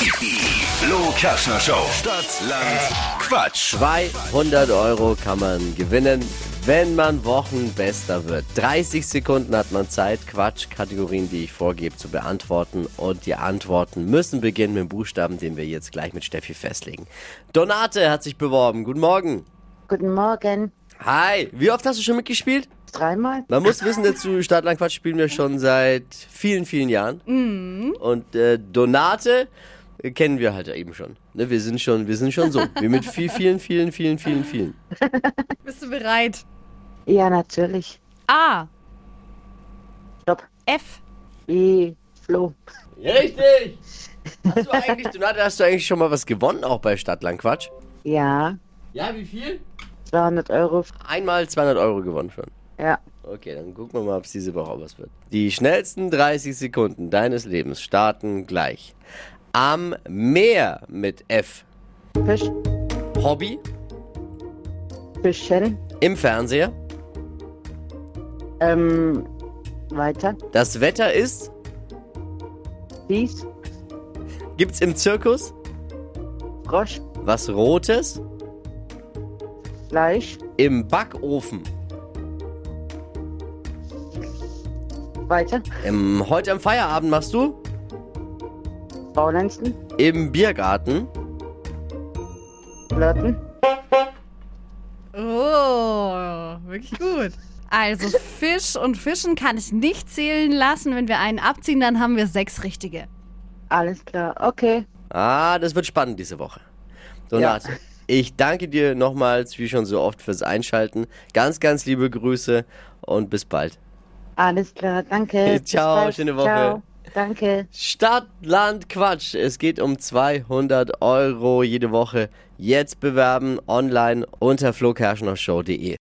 Die Flo Kerschner Show. Stadt, Land, Quatsch. 200 Euro kann man gewinnen, wenn man Wochenbester wird. 30 Sekunden hat man Zeit, Quatsch-Kategorien, die ich vorgebe, zu beantworten. Und die Antworten müssen beginnen mit dem Buchstaben, den wir jetzt gleich mit Steffi festlegen. Donate hat sich beworben. Guten Morgen. Guten Morgen. Hi. Wie oft hast du schon mitgespielt? Dreimal? Man muss wissen, dazu Stadtland Quatsch spielen wir schon seit vielen, vielen Jahren. Und äh, Donate kennen wir halt eben schon. Ne, wir sind schon, wir sind schon so. Wie mit viel, vielen, vielen, vielen, vielen, vielen. Bist du bereit? Ja, natürlich. A. Stopp. F. Wie Flo. Richtig! Hast du eigentlich, Donate, hast du eigentlich schon mal was gewonnen, auch bei Stadtland Quatsch? Ja, Ja, wie viel? 200 Euro. Einmal 200 Euro gewonnen schon. Ja, Okay, dann gucken wir mal, ob es diese Woche auch was wird. Die schnellsten 30 Sekunden deines Lebens starten gleich. Am Meer mit F. Fisch, Hobby. Fischen. Im Fernseher. Ähm, weiter. Das Wetter ist. Dies, Gibt's im Zirkus. Frosch, Was Rotes. Fleisch. Im Backofen. Weiter. Ähm, heute am Feierabend machst du. Faulenzen. Im Biergarten. Flirten. Oh, wirklich gut. Also Fisch und Fischen kann ich nicht zählen lassen. Wenn wir einen abziehen, dann haben wir sechs richtige. Alles klar. Okay. Ah, das wird spannend diese Woche. Donate, ich danke dir nochmals, wie schon so oft, fürs Einschalten. Ganz, ganz liebe Grüße und bis bald. Alles klar. Danke. Ciao, schöne Woche. Ciao. Danke. Stadt, Land, Quatsch. Es geht um 200 Euro jede Woche. Jetzt bewerben online unter flokerschnershow.de.